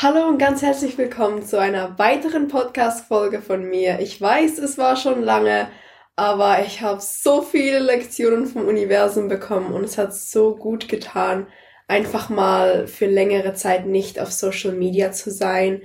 Hallo und ganz herzlich willkommen zu einer weiteren Podcast-Folge von mir. Ich weiß, es war schon lange, aber ich habe so viele Lektionen vom Universum bekommen und es hat so gut getan, einfach mal für längere Zeit nicht auf Social Media zu sein.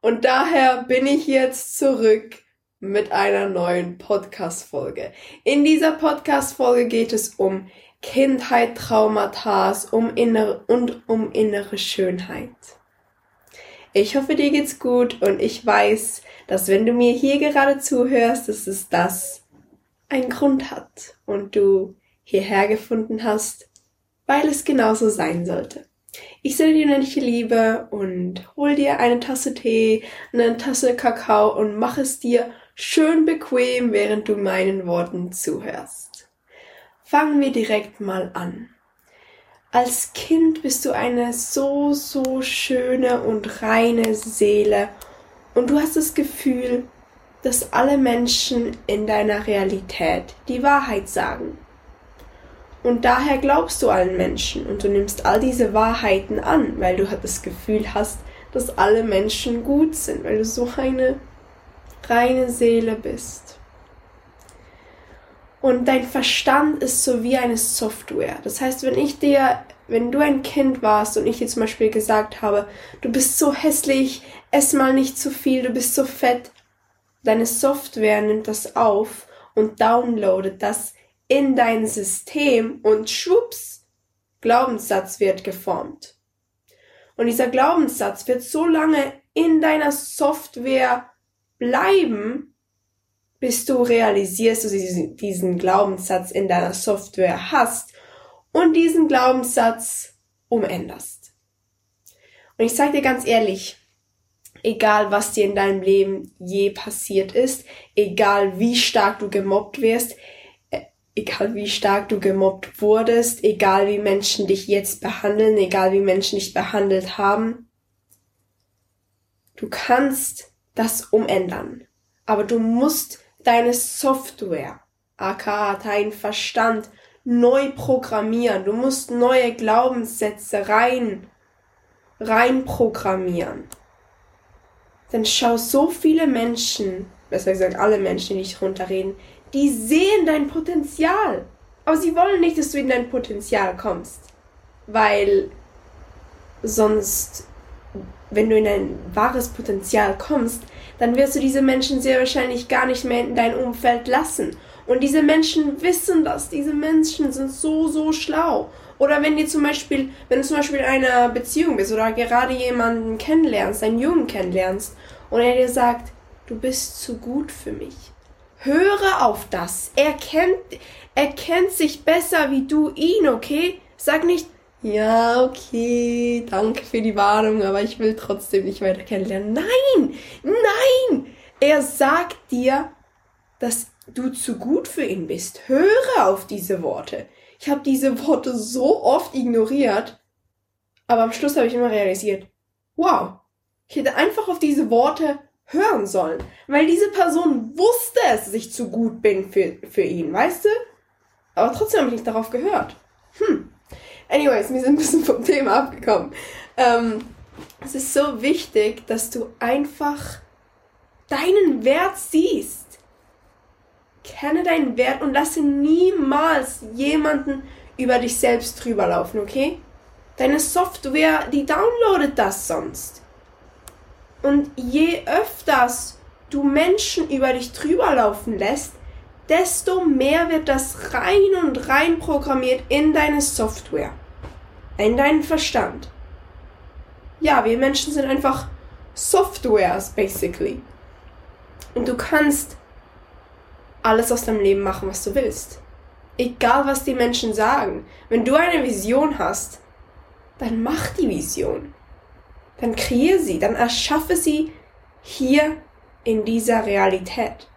Und daher bin ich jetzt zurück mit einer neuen Podcast-Folge. In dieser Podcast-Folge geht es um Kindheit, Traumata, um und um innere Schönheit. Ich hoffe, dir geht's gut und ich weiß, dass wenn du mir hier gerade zuhörst, dass es das einen Grund hat und du hierher gefunden hast, weil es genauso sein sollte. Ich sende dir unendliche Liebe und hol dir eine Tasse Tee, eine Tasse Kakao und mach es dir schön bequem, während du meinen Worten zuhörst. Fangen wir direkt mal an als Kind bist du eine so, so schöne und reine Seele und du hast das Gefühl, dass alle Menschen in deiner Realität die Wahrheit sagen. Und daher glaubst du allen Menschen und du nimmst all diese Wahrheiten an, weil du das Gefühl hast, dass alle Menschen gut sind, weil du so eine reine Seele bist. Und dein Verstand ist so wie eine Software. Das heißt, wenn ich dir, wenn du ein Kind warst und ich dir zum Beispiel gesagt habe, du bist so hässlich, ess mal nicht zu viel, du bist so fett, deine Software nimmt das auf und downloadet das in dein System und schwupps, Glaubenssatz wird geformt. Und dieser Glaubenssatz wird so lange in deiner Software bleiben, bis du realisierst, dass du diesen Glaubenssatz in deiner Software hast und diesen Glaubenssatz umänderst. Und ich sage dir ganz ehrlich, egal was dir in deinem Leben je passiert ist, egal wie stark du gemobbt wirst, äh, egal wie stark du gemobbt wurdest, egal wie Menschen dich jetzt behandeln, egal wie Menschen dich behandelt haben, du kannst das umändern. Aber du musst deine Software, aka dein Verstand, neu programmieren. Du musst neue Glaubenssätze rein, rein programmieren. Denn schau, so viele Menschen, besser gesagt alle Menschen, die dich runterreden, die sehen dein Potenzial. Aber sie wollen nicht, dass du in dein Potenzial kommst. Weil sonst, wenn du in dein wahres Potenzial kommst, dann wirst du diese Menschen sehr wahrscheinlich gar nicht mehr in dein Umfeld lassen. Und diese Menschen wissen das. Diese Menschen sind so, so schlau. Oder wenn zum Beispiel, wenn du zum Beispiel in einer Beziehung bist oder gerade jemanden kennenlernst, einen Jungen kennenlernst und er dir sagt, du bist zu gut für mich. Höre auf das. Er kennt, er kennt sich besser wie du ihn, okay? Sag nicht, ja, okay, danke für die Warnung, aber ich will trotzdem nicht weiter kennenlernen. Nein, nein! Er sagt dir, dass du zu gut für ihn bist. Höre auf diese Worte. Ich habe diese Worte so oft ignoriert, aber am Schluss habe ich immer realisiert, wow, ich hätte einfach auf diese Worte hören sollen, weil diese Person wusste es, dass ich zu gut bin für, für ihn, weißt du? Aber trotzdem habe ich nicht darauf gehört. Hm. Anyways, wir sind ein bisschen vom Thema abgekommen. Ähm, es ist so wichtig, dass du einfach deinen Wert siehst. Kenne deinen Wert und lasse niemals jemanden über dich selbst drüber laufen, okay? Deine Software, die downloadet das sonst. Und je öfters du Menschen über dich drüber laufen lässt, desto mehr wird das rein und rein programmiert in deine Software, in deinen Verstand. Ja, wir Menschen sind einfach Softwares, basically. Und du kannst alles aus deinem Leben machen, was du willst. Egal, was die Menschen sagen. Wenn du eine Vision hast, dann mach die Vision. Dann kreiere sie, dann erschaffe sie hier in dieser Realität.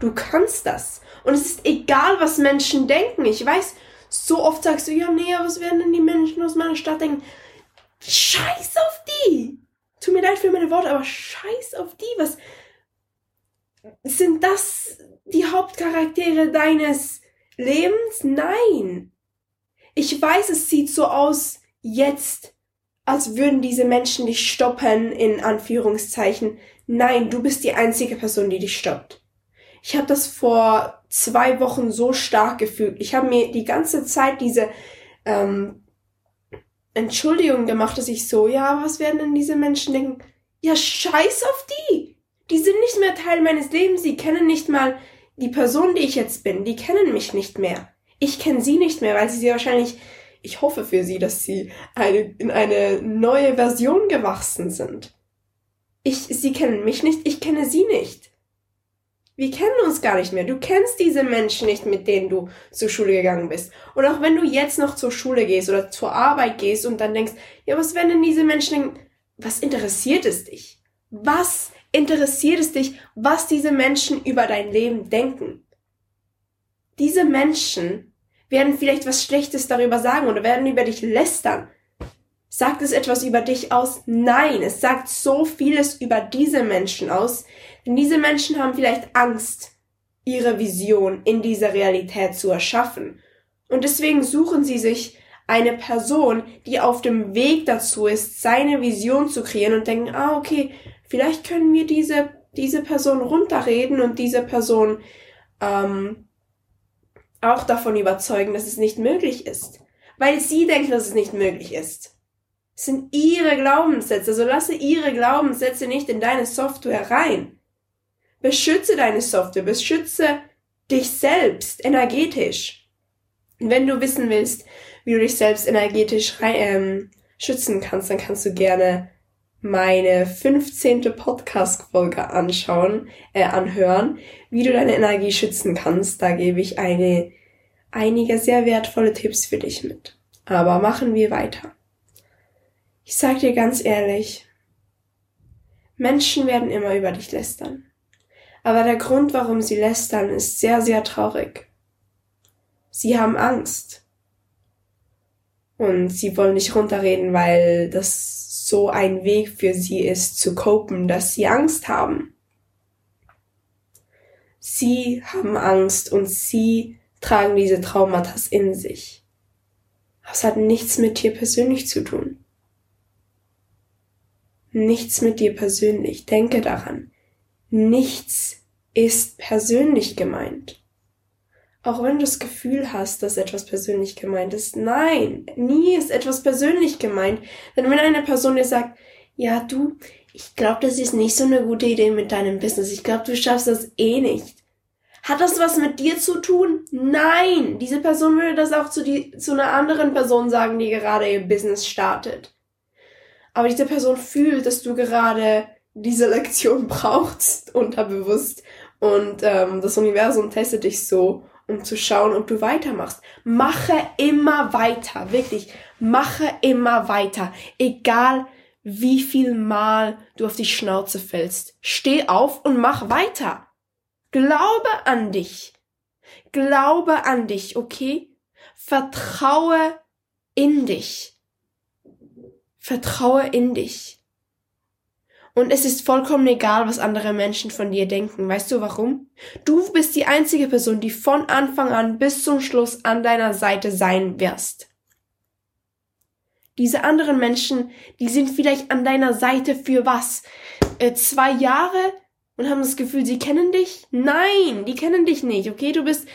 Du kannst das. Und es ist egal, was Menschen denken. Ich weiß, so oft sagst du, ja, nee, was werden denn die Menschen aus meiner Stadt denken? Scheiß auf die! Tut mir leid für meine Worte, aber scheiß auf die. Was sind das die Hauptcharaktere deines Lebens? Nein. Ich weiß, es sieht so aus jetzt, als würden diese Menschen dich stoppen, in Anführungszeichen. Nein, du bist die einzige Person, die dich stoppt. Ich habe das vor zwei Wochen so stark gefühlt. Ich habe mir die ganze Zeit diese ähm, Entschuldigung gemacht, dass ich so, ja, was werden denn diese Menschen denken? Ja, scheiß auf die! Die sind nicht mehr Teil meines Lebens, sie kennen nicht mal die Person, die ich jetzt bin, die kennen mich nicht mehr. Ich kenne sie nicht mehr, weil sie sie wahrscheinlich, ich hoffe für sie, dass sie eine, in eine neue Version gewachsen sind. Ich, sie kennen mich nicht, ich kenne sie nicht. Wir kennen uns gar nicht mehr. Du kennst diese Menschen nicht, mit denen du zur Schule gegangen bist. Und auch wenn du jetzt noch zur Schule gehst oder zur Arbeit gehst und dann denkst, ja, was werden denn diese Menschen denken? Was interessiert es dich? Was interessiert es dich, was diese Menschen über dein Leben denken? Diese Menschen werden vielleicht was Schlechtes darüber sagen oder werden über dich lästern. Sagt es etwas über dich aus? Nein, es sagt so vieles über diese Menschen aus, denn diese Menschen haben vielleicht Angst, ihre Vision in dieser Realität zu erschaffen. Und deswegen suchen sie sich eine Person, die auf dem Weg dazu ist, seine Vision zu kreieren und denken, ah, okay, vielleicht können wir diese, diese Person runterreden und diese Person ähm, auch davon überzeugen, dass es nicht möglich ist. Weil sie denken, dass es nicht möglich ist sind ihre Glaubenssätze. Also lasse ihre Glaubenssätze nicht in deine Software rein. Beschütze deine Software, beschütze dich selbst energetisch. Wenn du wissen willst, wie du dich selbst energetisch ähm, schützen kannst, dann kannst du gerne meine 15. Podcast-Folge anschauen, äh, anhören, wie du deine Energie schützen kannst. Da gebe ich eine, einige sehr wertvolle Tipps für dich mit. Aber machen wir weiter. Ich sag dir ganz ehrlich, Menschen werden immer über dich lästern. Aber der Grund, warum sie lästern, ist sehr, sehr traurig. Sie haben Angst. Und sie wollen dich runterreden, weil das so ein Weg für sie ist, zu copen, dass sie Angst haben. Sie haben Angst und sie tragen diese Traumata in sich. Es hat nichts mit dir persönlich zu tun nichts mit dir persönlich. Denke daran. Nichts ist persönlich gemeint. Auch wenn du das Gefühl hast, dass etwas persönlich gemeint ist. Nein, nie ist etwas persönlich gemeint. Denn wenn eine Person dir sagt, ja, du, ich glaube, das ist nicht so eine gute Idee mit deinem Business. Ich glaube, du schaffst das eh nicht. Hat das was mit dir zu tun? Nein! Diese Person würde das auch zu, die, zu einer anderen Person sagen, die gerade ihr Business startet aber diese Person fühlt, dass du gerade diese Lektion brauchst, unterbewusst. Und ähm, das Universum testet dich so, um zu schauen, ob du weitermachst. Mache immer weiter, wirklich. Mache immer weiter. Egal wie viel Mal du auf die Schnauze fällst. Steh auf und mach weiter. Glaube an dich. Glaube an dich, okay? Vertraue in dich. Vertraue in dich. Und es ist vollkommen egal, was andere Menschen von dir denken. Weißt du warum? Du bist die einzige Person, die von Anfang an bis zum Schluss an deiner Seite sein wirst. Diese anderen Menschen, die sind vielleicht an deiner Seite für was? Äh, zwei Jahre und haben das Gefühl, sie kennen dich? Nein, die kennen dich nicht, okay? Du bist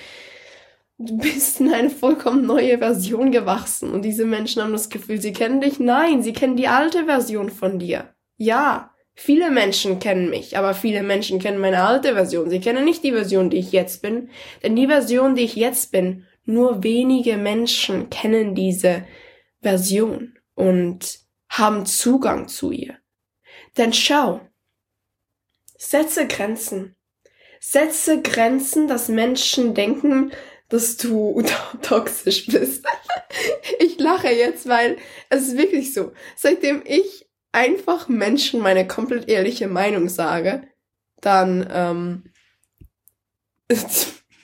du bist in eine vollkommen neue Version gewachsen und diese Menschen haben das Gefühl, sie kennen dich. Nein, sie kennen die alte Version von dir. Ja, viele Menschen kennen mich, aber viele Menschen kennen meine alte Version. Sie kennen nicht die Version, die ich jetzt bin, denn die Version, die ich jetzt bin, nur wenige Menschen kennen diese Version und haben Zugang zu ihr. Denn schau, setze Grenzen. Setze Grenzen, dass Menschen denken, dass du toxisch bist. ich lache jetzt, weil es ist wirklich so. Seitdem ich einfach Menschen meine komplett ehrliche Meinung sage, dann ähm,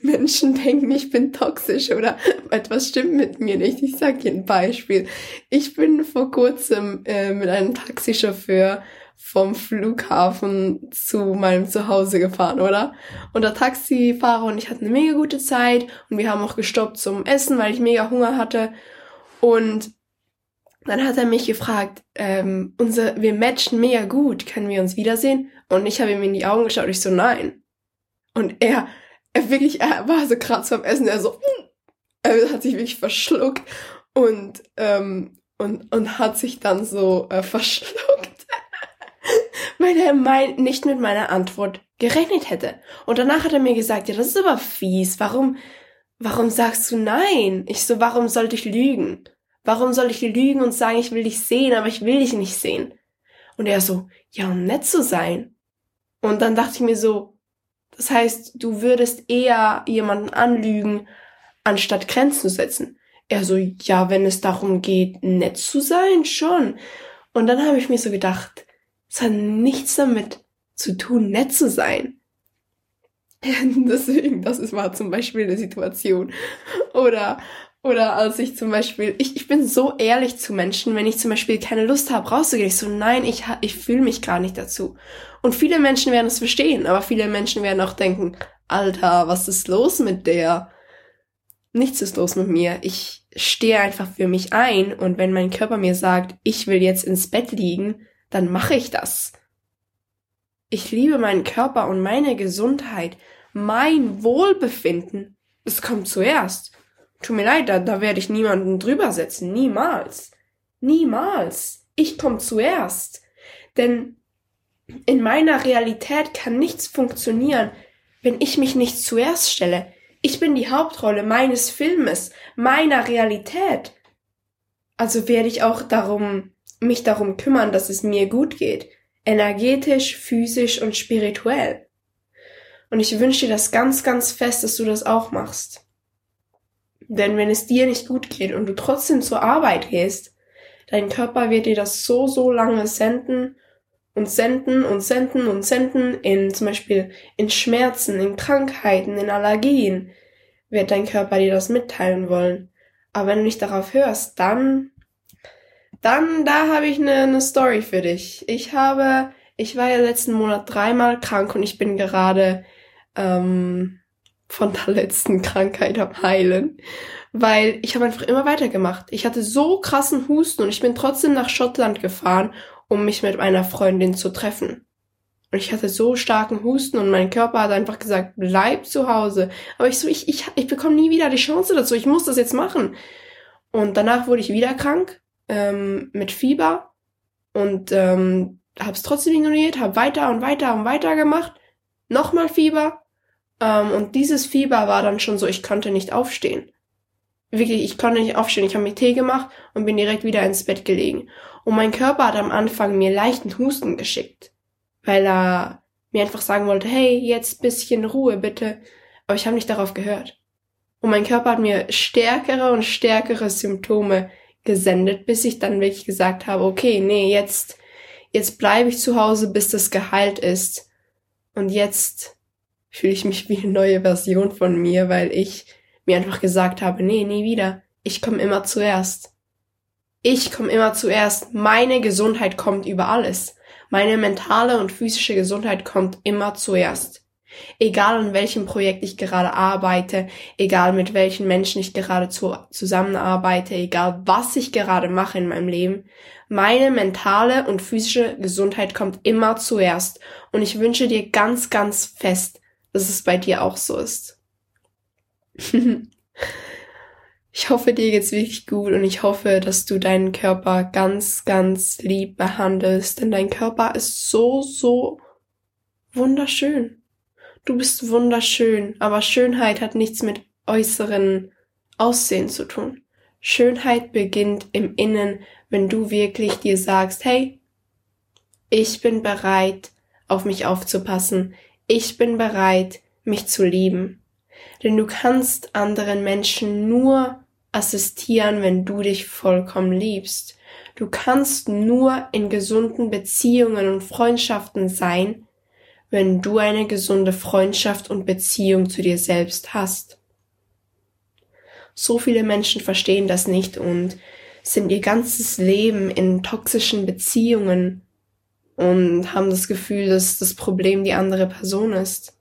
Menschen denken, ich bin toxisch oder etwas stimmt mit mir nicht. Ich sage dir ein Beispiel. Ich bin vor kurzem äh, mit einem Taxichauffeur vom Flughafen zu meinem Zuhause gefahren, oder? Und der Taxifahrer und ich hatten eine mega gute Zeit und wir haben auch gestoppt zum Essen, weil ich mega Hunger hatte. Und dann hat er mich gefragt, ähm, unser, wir matchen mega gut, können wir uns wiedersehen? Und ich habe ihm in die Augen geschaut, ich so, nein. Und er, er wirklich, er war so krass beim Essen, er so, mm, er hat sich wirklich verschluckt und, ähm, und, und hat sich dann so äh, verschluckt, weil er mein, nicht mit meiner Antwort gerechnet hätte. Und danach hat er mir gesagt, ja, das ist aber fies, warum, warum sagst du nein? Ich so, warum sollte ich lügen? Warum soll ich lügen und sagen, ich will dich sehen, aber ich will dich nicht sehen? Und er so, ja, um nett zu sein. Und dann dachte ich mir so, das heißt, du würdest eher jemanden anlügen, anstatt Grenzen zu setzen. Er so, ja, wenn es darum geht, nett zu sein, schon. Und dann habe ich mir so gedacht, es hat nichts damit zu tun, nett zu sein. Deswegen, das war zum Beispiel eine Situation. Oder oder als ich zum Beispiel, ich, ich bin so ehrlich zu Menschen, wenn ich zum Beispiel keine Lust habe, rauszugehen. Ich so, nein, ich, ich fühle mich gar nicht dazu. Und viele Menschen werden es verstehen, aber viele Menschen werden auch denken, Alter, was ist los mit der? Nichts ist los mit mir. Ich stehe einfach für mich ein und wenn mein Körper mir sagt, ich will jetzt ins Bett liegen, dann mache ich das. Ich liebe meinen Körper und meine Gesundheit, mein Wohlbefinden. Es kommt zuerst. Tut mir leid, da, da werde ich niemanden drüber setzen. Niemals. Niemals. Ich komme zuerst. Denn in meiner Realität kann nichts funktionieren, wenn ich mich nicht zuerst stelle. Ich bin die Hauptrolle meines Filmes, meiner Realität. Also werde ich auch darum, mich darum kümmern, dass es mir gut geht. Energetisch, physisch und spirituell. Und ich wünsche dir das ganz, ganz fest, dass du das auch machst. Denn wenn es dir nicht gut geht und du trotzdem zur Arbeit gehst, dein Körper wird dir das so, so lange senden und senden und senden und senden in zum Beispiel in Schmerzen, in Krankheiten, in Allergien, wird dein Körper dir das mitteilen wollen. Aber wenn du nicht darauf hörst, dann, dann, da habe ich eine, eine Story für dich. Ich habe, ich war ja letzten Monat dreimal krank und ich bin gerade ähm, von der letzten Krankheit am Heilen, weil ich habe einfach immer weitergemacht. Ich hatte so krassen Husten und ich bin trotzdem nach Schottland gefahren, um mich mit meiner Freundin zu treffen. Und ich hatte so starken Husten und mein Körper hat einfach gesagt, bleib zu Hause. Aber ich so, ich, ich, ich bekomme nie wieder die Chance dazu. Ich muss das jetzt machen. Und danach wurde ich wieder krank ähm, mit Fieber und ähm, habe es trotzdem ignoriert, habe weiter und weiter und weiter gemacht. Nochmal Fieber ähm, und dieses Fieber war dann schon so, ich konnte nicht aufstehen. Wirklich, ich konnte nicht aufstehen. Ich habe mir Tee gemacht und bin direkt wieder ins Bett gelegen. Und mein Körper hat am Anfang mir leichten Husten geschickt, weil er mir einfach sagen wollte, hey, jetzt bisschen Ruhe bitte. Aber ich habe nicht darauf gehört. Und mein Körper hat mir stärkere und stärkere Symptome gesendet, bis ich dann wirklich gesagt habe, okay, nee, jetzt, jetzt bleibe ich zu Hause, bis das geheilt ist. Und jetzt fühle ich mich wie eine neue Version von mir, weil ich mir einfach gesagt habe, nee, nie wieder. Ich komme immer zuerst. Ich komme immer zuerst. Meine Gesundheit kommt über alles. Meine mentale und physische Gesundheit kommt immer zuerst. Egal an welchem Projekt ich gerade arbeite, egal mit welchen Menschen ich gerade zu, zusammenarbeite, egal was ich gerade mache in meinem Leben, meine mentale und physische Gesundheit kommt immer zuerst. Und ich wünsche dir ganz, ganz fest, dass es bei dir auch so ist. ich hoffe, dir geht's wirklich gut und ich hoffe, dass du deinen Körper ganz, ganz lieb behandelst, denn dein Körper ist so, so wunderschön. Du bist wunderschön, aber Schönheit hat nichts mit äußeren Aussehen zu tun. Schönheit beginnt im Innen, wenn du wirklich dir sagst, hey, ich bin bereit, auf mich aufzupassen ich bin bereit, mich zu lieben. Denn du kannst anderen Menschen nur assistieren, wenn du dich vollkommen liebst. Du kannst nur in gesunden Beziehungen und Freundschaften sein, wenn du eine gesunde Freundschaft und Beziehung zu dir selbst hast. So viele Menschen verstehen das nicht und sind ihr ganzes Leben in toxischen Beziehungen und haben das Gefühl, dass das Problem die andere Person ist.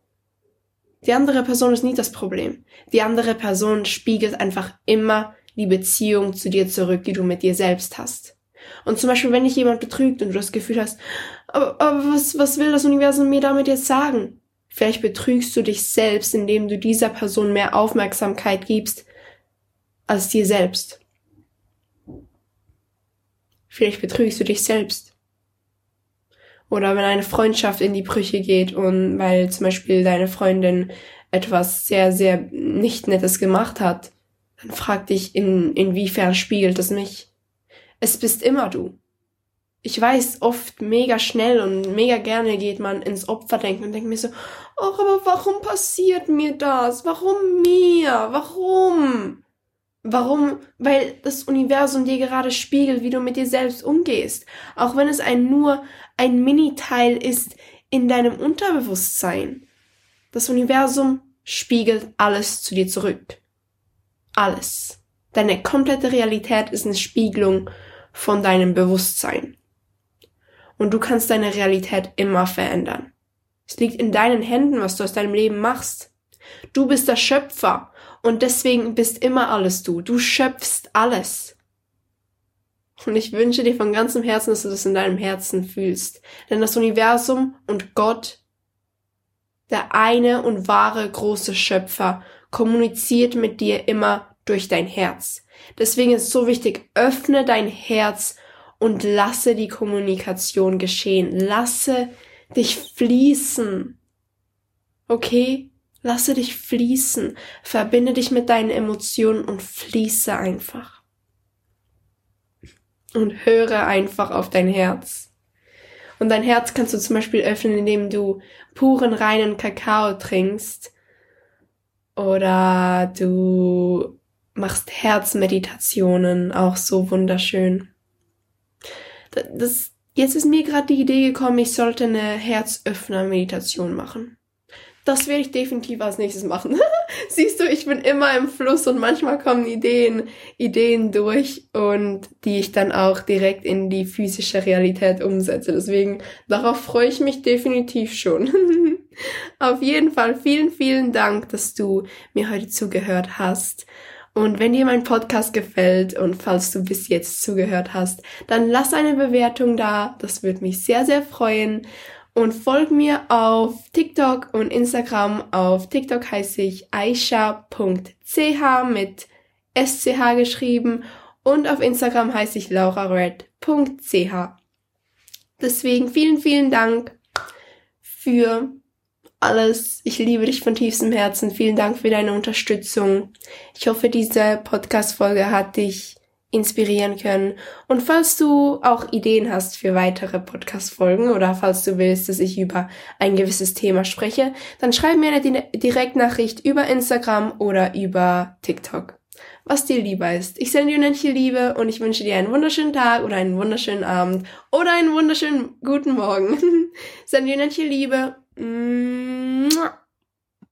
Die andere Person ist nie das Problem. Die andere Person spiegelt einfach immer die Beziehung zu dir zurück, die du mit dir selbst hast. Und zum Beispiel, wenn dich jemand betrügt und du das Gefühl hast, aber, aber was, was will das Universum mir damit jetzt sagen? Vielleicht betrügst du dich selbst, indem du dieser Person mehr Aufmerksamkeit gibst als dir selbst. Vielleicht betrügst du dich selbst. Oder wenn eine Freundschaft in die Brüche geht und weil zum Beispiel deine Freundin etwas sehr, sehr nicht Nettes gemacht hat, dann frag dich, in, inwiefern spiegelt es mich? Es bist immer du. Ich weiß, oft mega schnell und mega gerne geht man ins Opferdenken und denkt mir so, ach, aber warum passiert mir das? Warum mir? Warum? Warum? Weil das Universum dir gerade spiegelt, wie du mit dir selbst umgehst. Auch wenn es ein nur ein Mini-Teil ist in deinem Unterbewusstsein. Das Universum spiegelt alles zu dir zurück. Alles. Deine komplette Realität ist eine Spiegelung von deinem Bewusstsein. Und du kannst deine Realität immer verändern. Es liegt in deinen Händen, was du aus deinem Leben machst. Du bist der Schöpfer und deswegen bist immer alles du. Du schöpfst alles. Und ich wünsche dir von ganzem Herzen, dass du das in deinem Herzen fühlst. Denn das Universum und Gott, der eine und wahre große Schöpfer, kommuniziert mit dir immer durch dein Herz. Deswegen ist es so wichtig, öffne dein Herz und lasse die Kommunikation geschehen. Lasse dich fließen. Okay? Lasse dich fließen, verbinde dich mit deinen Emotionen und fließe einfach. Und höre einfach auf dein Herz. Und dein Herz kannst du zum Beispiel öffnen, indem du puren, reinen Kakao trinkst. Oder du machst Herzmeditationen, auch so wunderschön. Das, jetzt ist mir gerade die Idee gekommen, ich sollte eine Herzöffner-Meditation machen das werde ich definitiv als nächstes machen. Siehst du, ich bin immer im Fluss und manchmal kommen Ideen, Ideen durch und die ich dann auch direkt in die physische Realität umsetze. Deswegen, darauf freue ich mich definitiv schon. Auf jeden Fall vielen, vielen Dank, dass du mir heute zugehört hast. Und wenn dir mein Podcast gefällt und falls du bis jetzt zugehört hast, dann lass eine Bewertung da. Das würde mich sehr, sehr freuen und folg mir auf TikTok und Instagram. Auf TikTok heiße ich aisha.ch mit sch geschrieben und auf Instagram heiße ich laurared.ch. Deswegen vielen, vielen Dank für alles. Ich liebe dich von tiefstem Herzen. Vielen Dank für deine Unterstützung. Ich hoffe, diese Podcast-Folge hat dich inspirieren können. Und falls du auch Ideen hast für weitere Podcast-Folgen oder falls du willst, dass ich über ein gewisses Thema spreche, dann schreib mir eine Direktnachricht über Instagram oder über TikTok. Was dir lieber ist. Ich sende dir unendliche Liebe und ich wünsche dir einen wunderschönen Tag oder einen wunderschönen Abend oder einen wunderschönen guten Morgen. sende dir unendliche Liebe. Mm, mwah.